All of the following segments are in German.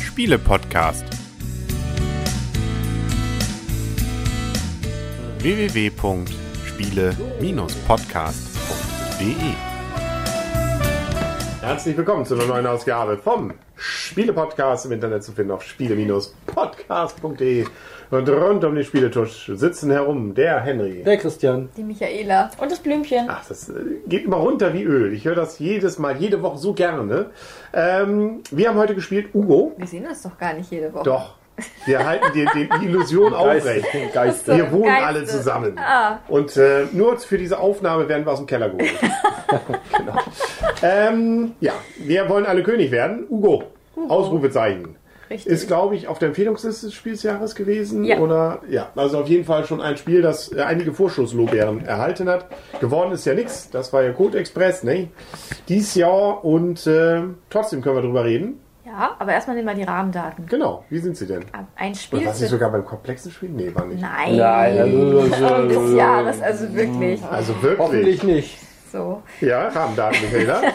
Spiele-Podcast. www.spiele-podcast.de Herzlich willkommen zu einer neuen Ausgabe vom Spiele-Podcast im Internet zu finden auf spiele-podcast.de und rund um den Spieletisch sitzen herum der Henry. Der Christian. Die Michaela. Und das Blümchen. Ach, das äh, geht immer runter wie Öl. Ich höre das jedes Mal, jede Woche so gerne. Ähm, wir haben heute gespielt Ugo. Wir sehen uns doch gar nicht jede Woche. Doch. Wir halten die, die, die Illusion aufrecht. Geist. So. Wir wohnen Geiste. alle zusammen. Ah. Und äh, nur für diese Aufnahme werden wir aus dem Keller geholt. genau. ähm, ja, wir wollen alle König werden. Ugo, Ausrufezeichen. Richtig. Ist, glaube ich, auf der Empfehlungsliste des Spielsjahres gewesen. Ja. Oder ja, also auf jeden Fall schon ein Spiel, das äh, einige Vorschusslorbeeren erhalten hat. Geworden ist ja nichts. Das war ja Code Express, ne? Dies Jahr und äh, trotzdem können wir drüber reden. Ja, aber erstmal nehmen wir die Rahmendaten. Genau. Wie sind sie denn? Ein Oder Spiel was für... nicht sogar beim komplexen Spiel? Nee, war nicht. Nein. Nein, also, des Jahres, also wirklich. Also wirklich. Hoffentlich nicht. So, Ja, Rahmendaten, Michaela.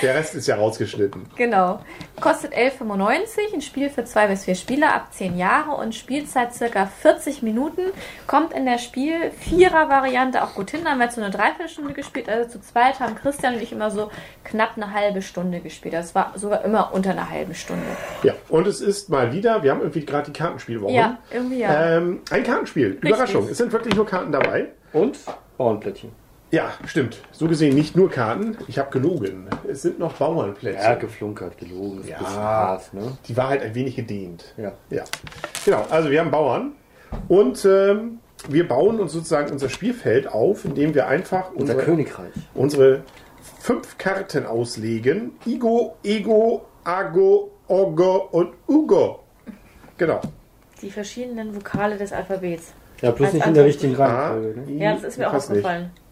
Der Rest ist ja rausgeschnitten. genau. Kostet 11,95, ein Spiel für zwei bis vier Spieler ab 10 Jahre und Spielzeit circa 40 Minuten. Kommt in der Spiel-Vierer-Variante auch gut hin. Da haben wir jetzt so eine Dreiviertelstunde gespielt. Also zu zweit haben Christian und ich immer so knapp eine halbe Stunde gespielt. Das war sogar immer unter einer halben Stunde. Ja, und es ist mal wieder, wir haben irgendwie gerade die Kartenspielwoche. Ja, irgendwie ja. Ähm, ein Kartenspiel. Überraschung. Es sind wirklich nur Karten dabei. Und Bauernplättchen. Ja, stimmt. So gesehen nicht nur Karten. Ich habe gelogen. Es sind noch Bauernplätze. Ja, geflunkert, gelogen. Ist Ja. hart, ne? Die war halt ein wenig gedehnt. Ja. Ja. Genau, also wir haben Bauern. Und ähm, wir bauen uns sozusagen unser Spielfeld auf, indem wir einfach Unser unsere, Königreich. unsere fünf Karten auslegen. Igo, Ego, Ago, Ogo und Ugo. Genau. Die verschiedenen Vokale des Alphabets. Ja, bloß Als nicht in der richtigen Reihenfolge. Ne? I, Ja, das ist mir auch fast nicht.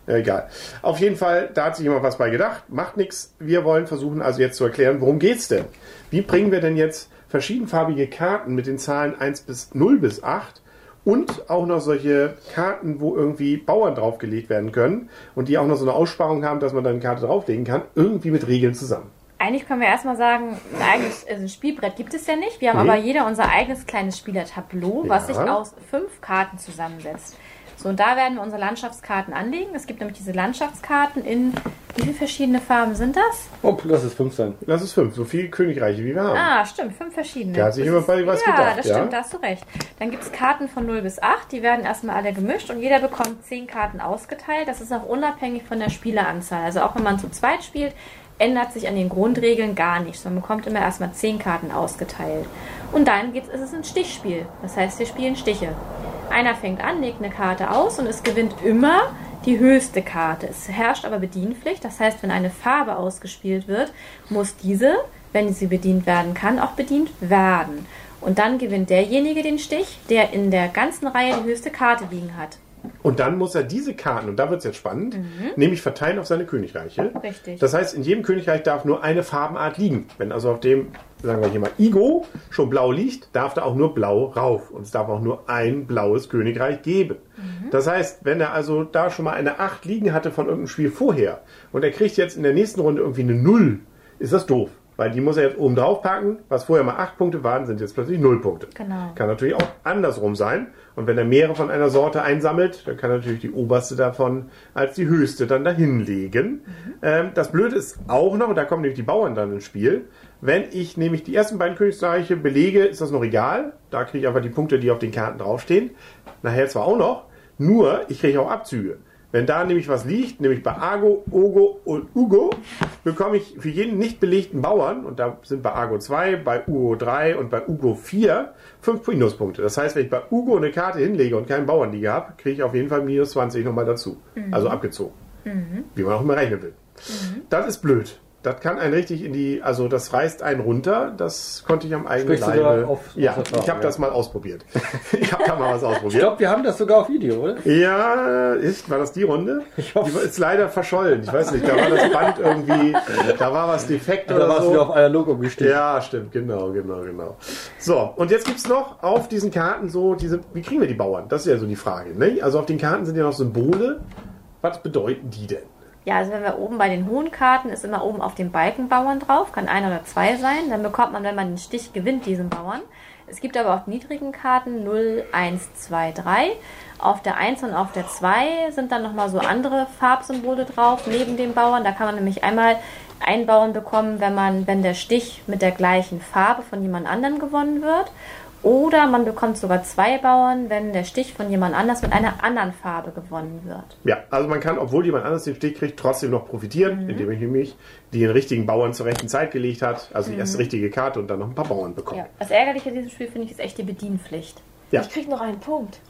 Egal. Auf jeden Fall, da hat sich jemand was bei gedacht. Macht nichts. Wir wollen versuchen, also jetzt zu erklären, worum geht's denn? Wie bringen wir denn jetzt verschiedenfarbige Karten mit den Zahlen 1 bis 0 bis 8 und auch noch solche Karten, wo irgendwie Bauern draufgelegt werden können und die auch noch so eine Aussparung haben, dass man dann eine Karte drauflegen kann, irgendwie mit Regeln zusammen. Eigentlich können wir erstmal sagen, ein eigenes also ein Spielbrett gibt es ja nicht. Wir haben Nee. aber jeder unser eigenes kleines Spielertableau, was Ja. sich aus fünf Karten zusammensetzt. So, und da werden wir unsere Landschaftskarten anlegen. Es gibt nämlich diese Landschaftskarten in, wie viele verschiedene Farben sind das? Oh, lass es fünf sein. Lass es fünf, so viele Königreiche wie wir haben. Ah, stimmt, fünf verschiedene. Da hat sich Das jemand bei was ja, gedacht, das ja. stimmt, da hast du recht. Dann gibt es Karten von 0 bis 8, die werden erstmal alle gemischt und jeder bekommt 10 Karten ausgeteilt. Das ist auch unabhängig von der Spieleranzahl. Also auch wenn man zu zweit spielt, ändert sich an den Grundregeln gar nichts. Man bekommt immer erstmal 10 Karten ausgeteilt. Und dann geht's, ist es ein Stichspiel. Das heißt, wir spielen Stiche. Einer fängt an, legt eine Karte aus und es gewinnt immer die höchste Karte. Es herrscht aber Bedienpflicht. Das heißt, wenn eine Farbe ausgespielt wird, muss diese, wenn sie bedient werden kann, auch bedient werden. Und dann gewinnt derjenige den Stich, der in der ganzen Reihe die höchste Karte liegen hat. Und dann muss er diese Karten, und da wird es jetzt spannend, nämlich verteilen auf seine Königreiche. Richtig. Das heißt, in jedem Königreich darf nur eine Farbenart liegen. Wenn also auf dem, sagen wir hier mal, Igo schon blau liegt, darf da auch nur blau rauf. Und es darf auch nur ein blaues Königreich geben. Das heißt, wenn er also da schon mal eine 8 liegen hatte von irgendeinem Spiel vorher und er kriegt jetzt in der nächsten Runde irgendwie eine 0, ist das doof. Weil die muss er jetzt oben drauf packen. Was vorher mal 8 Punkte waren, sind jetzt plötzlich 0 Punkte. Genau. Kann natürlich auch andersrum sein. Und wenn er mehrere von einer Sorte einsammelt, dann kann er natürlich die oberste davon als die höchste dann dahinlegen. Ähm, das Blöde ist auch noch, und da kommen nämlich die Bauern dann ins Spiel, wenn ich nämlich die ersten beiden Königreiche belege, ist das noch egal. Da kriege ich einfach die Punkte, die auf den Karten draufstehen. Nachher zwar auch noch, nur ich kriege auch Abzüge. Wenn da nämlich was liegt, nämlich bei Argo, Ogo und Ugo, bekomme ich für jeden nicht belegten Bauern, und da sind bei Argo 2, bei Ugo 3 und bei Ugo 4, 5 Minuspunkte. Das heißt, wenn ich bei Ugo eine Karte hinlege und keinen Bauernliga habe, kriege ich auf jeden Fall minus 20 nochmal dazu. Also abgezogen. Wie man auch immer rechnen will. Das ist blöd. Das kann einen richtig in die, also das reißt einen runter. Das konnte ich am eigenen Sprichst Leibe. auf- ja, aus Erfahrung, ich habe ja. das mal ausprobiert. ich habe da mal was Ich ausprobiert. glaube, wir haben das sogar auf Video, oder? Ja, ist, war das die Runde? Ich hoffe. Die ist leider verschollen. Ich weiß nicht, da war das Band irgendwie, da war was defekt Da oder warst so. wieder auf analog umgestiegen. Ja, stimmt, genau, genau, genau. So, und jetzt gibt's noch auf diesen Karten so diese, wie kriegen wir die Bauern? Das ist ja so die Frage. Ne? Also auf den Karten sind ja noch Symbole. Was bedeuten die denn? Ja, also wenn wir oben bei den hohen Karten ist immer oben auf dem Balken Bauern drauf, kann ein oder zwei sein. Dann bekommt man, wenn man den Stich gewinnt, diesen Bauern. Es gibt aber auch niedrigen Karten 0, 1, 2, 3. Auf der 1 und auf der 2 sind dann nochmal so andere Farbsymbole drauf, neben dem Bauern. Da kann man nämlich einmal einen Bauern bekommen, wenn man, wenn der Stich mit der gleichen Farbe von jemand anderem gewonnen wird. Oder man bekommt sogar zwei Bauern, wenn der Stich von jemand anders mit einer anderen Farbe gewonnen wird. Ja, also man kann, obwohl jemand anders den Stich kriegt, trotzdem noch profitieren, indem ich nämlich den richtigen Bauern zur rechten Zeit gelegt hat, also die erste richtige Karte und dann noch ein paar Bauern bekommen. Ja. Das Ärgerliche an diesem Spiel finde ich ist echt die Bedienpflicht. Ja. Ich krieg noch einen Punkt.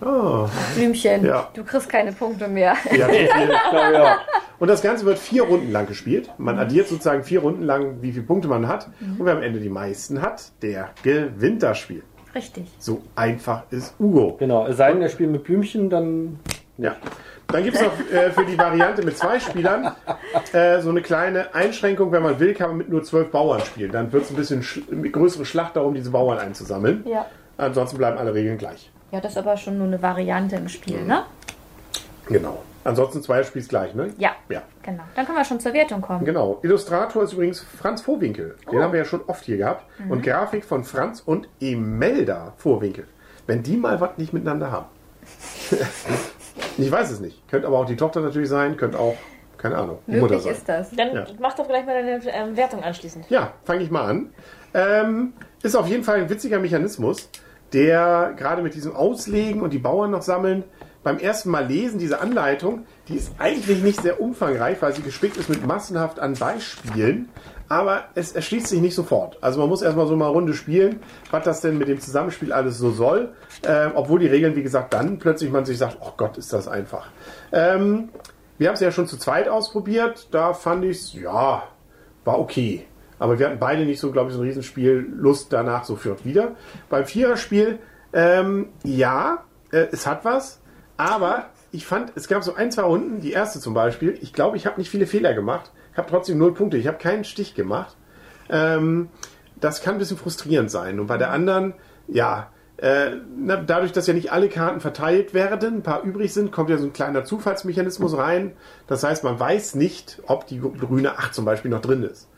Ah, Blümchen, Ja. du kriegst keine Punkte mehr. ja. Ich glaube, ja. Und das Ganze wird vier Runden lang gespielt. Man addiert sozusagen vier Runden lang, wie viele Punkte man hat. Und wer am Ende die meisten hat, der gewinnt das Spiel. Richtig. So einfach ist Ugo. Genau, es sei denn, er spielt mit Blümchen, dann. Ja. Dann gibt es noch äh, für die Variante mit zwei Spielern äh, so eine kleine Einschränkung. Wenn man will, kann man mit nur zwölf Bauern spielen. Dann wird es ein bisschen sch größere Schlacht darum, diese Bauern einzusammeln. Ja. Ansonsten bleiben alle Regeln gleich. Ja, das ist aber schon nur eine Variante im Spiel, ne? Genau. Ansonsten zwei spielst gleich, ne? Ja. Ja. Genau. Dann können wir schon zur Wertung kommen. Genau. Illustrator ist übrigens Franz Vorwinkel. Den haben wir ja schon oft hier gehabt. Und Grafik von Franz und Emelda Vorwinkel. Wenn die mal was nicht miteinander haben. ich weiß es nicht. Könnte aber auch die Tochter natürlich sein, könnte auch, keine Ahnung, die Mutter sein. ist das. Dann Ja. mach doch gleich mal deine ähm, Wertung anschließend. Ja, fange ich mal an. Ähm, ist auf jeden Fall ein witziger Mechanismus, der gerade mit diesem Auslegen und die Bauern noch sammeln, beim ersten Mal lesen, diese Anleitung, die ist eigentlich nicht sehr umfangreich, weil sie gespickt ist mit massenhaft an Beispielen, aber es erschließt sich nicht sofort. Also man muss erstmal so mal Runde spielen, was das denn mit dem Zusammenspiel alles so soll, ähm, obwohl die Regeln, wie gesagt, dann plötzlich man sich sagt, oh Gott, ist das einfach. Ähm, wir haben es ja schon zu zweit ausprobiert, da fand ich es, ja, war okay. Aber wir hatten beide nicht so, glaube ich, so ein Riesenspiel Lust danach sofort wieder. Beim Viererspiel, ähm, ja, äh, es hat was, aber ich fand, es gab so ein, zwei Runden, die erste zum Beispiel, ich glaube, ich habe nicht viele Fehler gemacht, habe trotzdem null Punkte, ich habe keinen Stich gemacht. Ähm, das kann ein bisschen frustrierend sein. Und bei der anderen, ja, äh, na, dadurch, dass ja nicht alle Karten verteilt werden, ein paar übrig sind, kommt ja so ein kleiner Zufallsmechanismus rein. Das heißt, man weiß nicht, ob die grüne 8 zum Beispiel noch drin ist.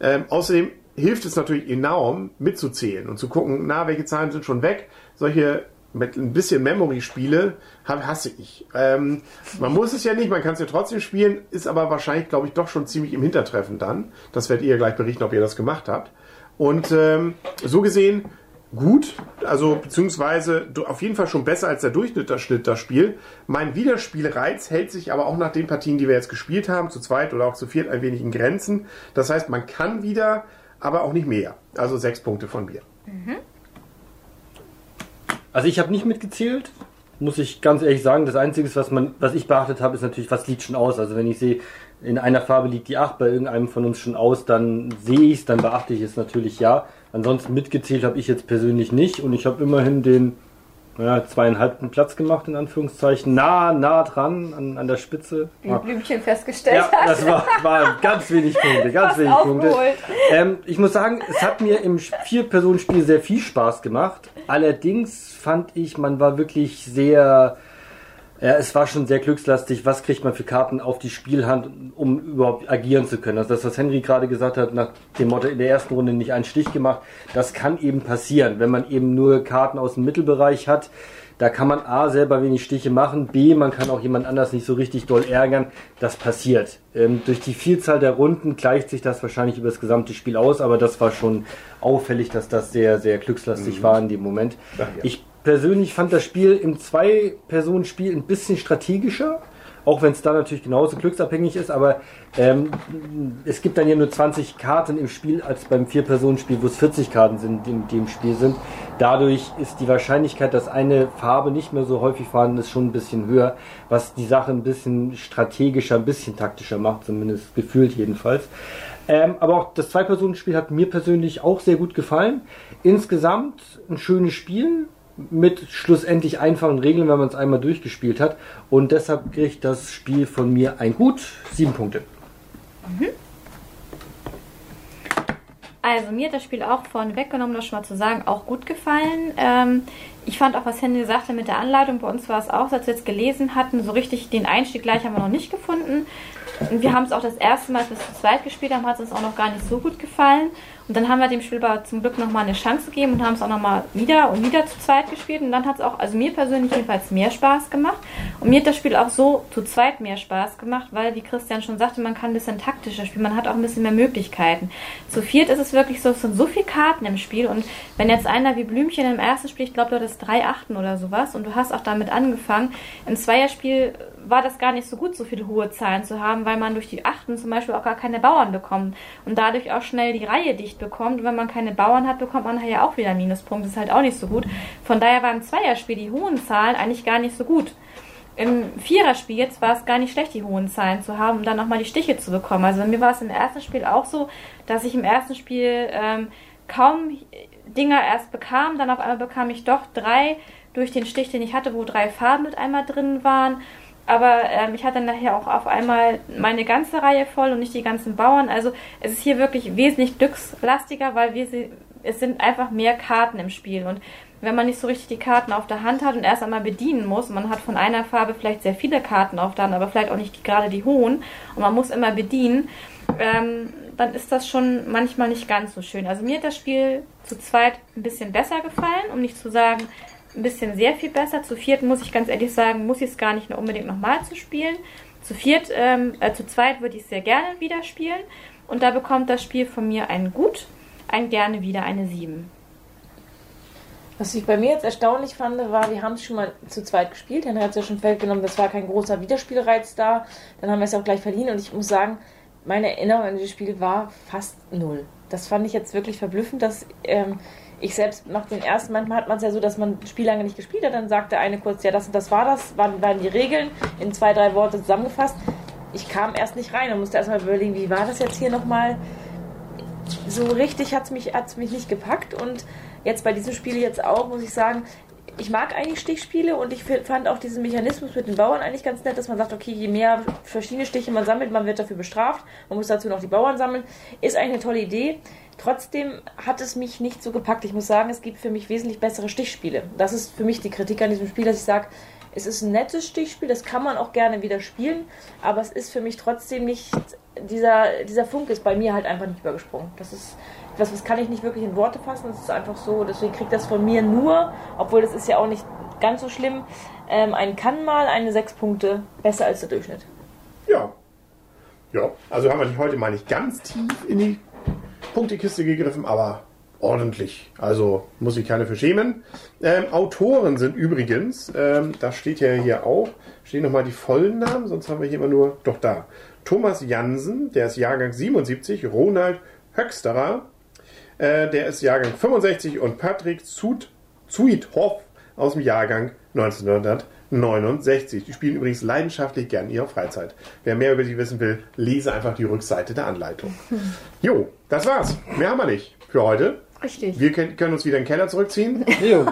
Ähm, außerdem hilft es natürlich enorm, mitzuzählen und zu gucken, na, welche Zahlen sind schon weg. Solche mit ein bisschen Memory-Spiele hab- hasse ich. Ähm, man muss es ja nicht, man kann es ja trotzdem spielen, ist aber wahrscheinlich, glaube ich, doch schon ziemlich im Hintertreffen dann. Das werdet ihr gleich berichten, ob ihr das gemacht habt. Und ähm, so gesehen gut, also beziehungsweise auf jeden Fall schon besser als der Durchschnitt das, Spiel. Mein Wiederspielreiz hält sich aber auch nach den Partien, die wir jetzt gespielt haben, zu zweit oder auch zu viert, ein wenig in Grenzen. Das heißt, man kann wieder, aber auch nicht mehr. Also sechs Punkte von mir. Also ich habe nicht mitgezählt, muss ich ganz ehrlich sagen. Das Einzige, was, man, was ich beachtet habe, ist natürlich, was liegt schon aus. Also wenn ich sehe, in einer Farbe liegt die 8 bei irgendeinem von uns schon aus, dann sehe ich es, dann beachte ich es natürlich ja. Ansonsten mitgezählt habe ich jetzt persönlich nicht und ich habe immerhin den ja, zweieinhalbten Platz gemacht, in Anführungszeichen. Nah, nah dran an, an der Spitze. Wie Ja. Blümchen festgestellt Ja, hat. das war, war ganz wenig Punkte, ganz Fast wenig Punkte. Ähm, ich muss sagen, es hat mir im Vier-Personen-Spiel sehr viel Spaß gemacht. Allerdings fand ich, man war wirklich sehr, ja, es war schon sehr glückslastig. Was kriegt man für Karten auf die Spielhand, um überhaupt agieren zu können? Also das, was Henry gerade gesagt hat, nach dem Motto in der ersten Runde nicht einen Stich gemacht, das kann eben passieren, wenn man eben nur Karten aus dem Mittelbereich hat. Da kann man A selber wenig Stiche machen, B, man kann auch jemand anders nicht so richtig doll ärgern. Das passiert. Ähm, durch die Vielzahl der Runden gleicht sich das wahrscheinlich über das gesamte Spiel aus, aber das war schon auffällig, dass das sehr, sehr glückslastig war in dem Moment. Ach ja. Ich persönlich fand das Spiel im Zwei-Personen-Spiel ein bisschen strategischer, auch wenn es da natürlich genauso glücksabhängig ist, aber ähm, es gibt dann ja nur 20 Karten im Spiel als beim Vier-Personen-Spiel, wo es 40 Karten sind, die, die im Spiel sind. Dadurch ist die Wahrscheinlichkeit, dass eine Farbe nicht mehr so häufig vorhanden ist, schon ein bisschen höher, was die Sache ein bisschen strategischer, ein bisschen taktischer macht, zumindest gefühlt jedenfalls. Ähm, aber auch das Zwei-Personen-Spiel hat mir persönlich auch sehr gut gefallen. Insgesamt ein schönes Spiel mit schlussendlich einfachen Regeln, wenn man es einmal durchgespielt hat. Und deshalb kriegt das Spiel von mir ein gut sieben Punkte. Also mir hat das Spiel auch vorne weggenommen, das schon mal zu sagen, auch gut gefallen. Ähm, ich fand auch, was Henry sagte mit der Anleitung, bei uns war es auch, als wir jetzt gelesen hatten, so richtig den Einstieg gleich haben wir noch nicht gefunden. Und wir haben es auch das erste Mal, es zu zweit gespielt haben, hat es uns auch noch gar nicht so gut gefallen. Und dann haben wir dem Spiel aber zum Glück nochmal eine Chance gegeben und haben es auch nochmal wieder und wieder zu zweit gespielt. Und dann hat es auch, also mir persönlich jedenfalls mehr Spaß gemacht. Und mir hat das Spiel auch so zu zweit mehr Spaß gemacht, weil, wie Christian schon sagte, man kann ein bisschen taktischer spielen, man hat auch ein bisschen mehr Möglichkeiten. Zu viert ist es wirklich so, es sind so viele Karten im Spiel. Und wenn jetzt einer wie Blümchen im ersten Spiel, ich glaube, du hattest drei Achten oder sowas und du hast auch damit angefangen, im Zweierspiel war das gar nicht so gut, so viele hohe Zahlen zu haben, weil man durch die Achten zum Beispiel auch gar keine Bauern bekommt und dadurch auch schnell die Reihe dicht bekommt. Und wenn man keine Bauern hat, bekommt man ja auch wieder Minuspunkte. Ist halt auch nicht so gut. Von daher war im Zweierspiel die hohen Zahlen eigentlich gar nicht so gut. Im Viererspiel jetzt war es gar nicht schlecht, die hohen Zahlen zu haben, um dann nochmal die Stiche zu bekommen. Also mir war es im ersten Spiel auch so, dass ich im ersten Spiel ähm, kaum Dinger erst bekam, dann auf einmal bekam ich doch drei durch den Stich, den ich hatte, wo drei Farben mit einmal drin waren. Aber ähm, ich hatte nachher auch auf einmal meine ganze Reihe voll und nicht die ganzen Bauern. Also es ist hier wirklich wesentlich glückslastiger, weil wir sie, es sind einfach mehr Karten im Spiel. Und wenn man nicht so richtig die Karten auf der Hand hat und erst einmal bedienen muss, man hat von einer Farbe vielleicht sehr viele Karten auf der Hand, aber vielleicht auch nicht die, gerade die hohen, und man muss immer bedienen, ähm, dann ist das schon manchmal nicht ganz so schön. Also mir hat das Spiel zu zweit ein bisschen besser gefallen, um nicht zu sagen, ein bisschen sehr viel besser. Zu viert muss ich ganz ehrlich sagen, muss ich es gar nicht mehr unbedingt nochmal zu spielen. Zu viert, ähm, äh, zu zweit würde ich es sehr gerne wieder spielen. Und da bekommt das Spiel von mir ein Gut, ein gerne wieder eine 7. Was ich bei mir jetzt erstaunlich fand, war, wir haben es schon mal zu zweit gespielt. Henry hat es ja schon Feld genommen, das war kein großer Wiederspielreiz da. Dann haben wir es auch gleich verliehen und ich muss sagen, meine Erinnerung an dieses Spiel war fast null. Das fand ich jetzt wirklich verblüffend, dass ähm, ich selbst nach den ersten, manchmal hat man es ja so, dass man das Spiel lange nicht gespielt hat, dann sagt der eine kurz, ja, das und das war das, waren, waren die Regeln in zwei, drei Worte zusammengefasst. Ich kam erst nicht rein und musste erstmal überlegen, wie war das jetzt hier nochmal? So richtig hat es mich, hat's mich nicht gepackt und jetzt bei diesem Spiel jetzt auch, muss ich sagen, ich mag eigentlich Stichspiele und ich fand auch diesen Mechanismus mit den Bauern eigentlich ganz nett, dass man sagt, okay, je mehr verschiedene Stiche man sammelt, man wird dafür bestraft, man muss dazu noch die Bauern sammeln. Ist eigentlich eine tolle Idee. Trotzdem hat es mich nicht so gepackt. Ich muss sagen, es gibt für mich wesentlich bessere Stichspiele. Das ist für mich die Kritik an diesem Spiel, dass ich sage, es ist ein nettes Stichspiel, das kann man auch gerne wieder spielen, aber es ist für mich trotzdem nicht, dieser, dieser Funk ist bei mir halt einfach nicht übergesprungen. Das ist etwas, das kann ich nicht wirklich in Worte fassen, das ist einfach so, deswegen kriegt das von mir nur, obwohl das ist ja auch nicht ganz so schlimm, ähm, ein kann mal eine 6 Punkte besser als der Durchschnitt. Ja. Ja, also haben wir heute mal nicht ganz tief in die Punktekiste gegriffen, aber ordentlich. Also muss ich keine für schämen. Ähm, Autoren sind übrigens, ähm, das steht ja hier auch, stehen nochmal die vollen Namen, sonst haben wir hier immer nur, doch da. Thomas Jansen, der ist Jahrgang 77, Ronald Höxterer, äh, der ist Jahrgang 65 und Patrick Zuithoff aus dem Jahrgang 1969. Die spielen übrigens leidenschaftlich gern in ihrer Freizeit. Wer mehr über sie wissen will, lese einfach die Rückseite der Anleitung. Jo, das war's. Mehr haben wir nicht für heute. Richtig. Wir können, können uns wieder in den Keller zurückziehen. Jo.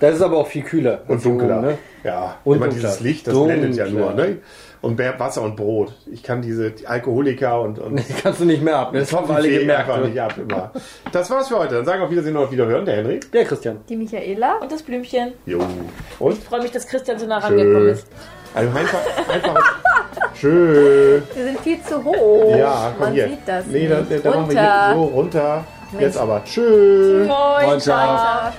Das ist aber auch viel kühler. Und dunkler. Ne? Ja, Und immer dunkler. dieses Licht, das Dunkler. blendet ja nur. Ne? Und Wasser und Brot. Ich kann diese die Alkoholiker und, und Die kannst du nicht mehr ab. Das haben wir alle gemerkt. einfach ne? nicht ab. Immer. Das war's für heute. Dann sagen wir auf Wiedersehen und auf Wiederhören, der Henry. Der Christian. Die Michaela. Und das Blümchen. Jo. Und? Ich freue mich, dass Christian so nah rangekommen ist. Also einfach, einfach. Schön. Wir sind viel zu hoch. Ja, komm Man hier. sieht das nee, da, da, da machen wir hier so runter. Jetzt aber. Tschüss. Moin, Moin, ciao. Ciao.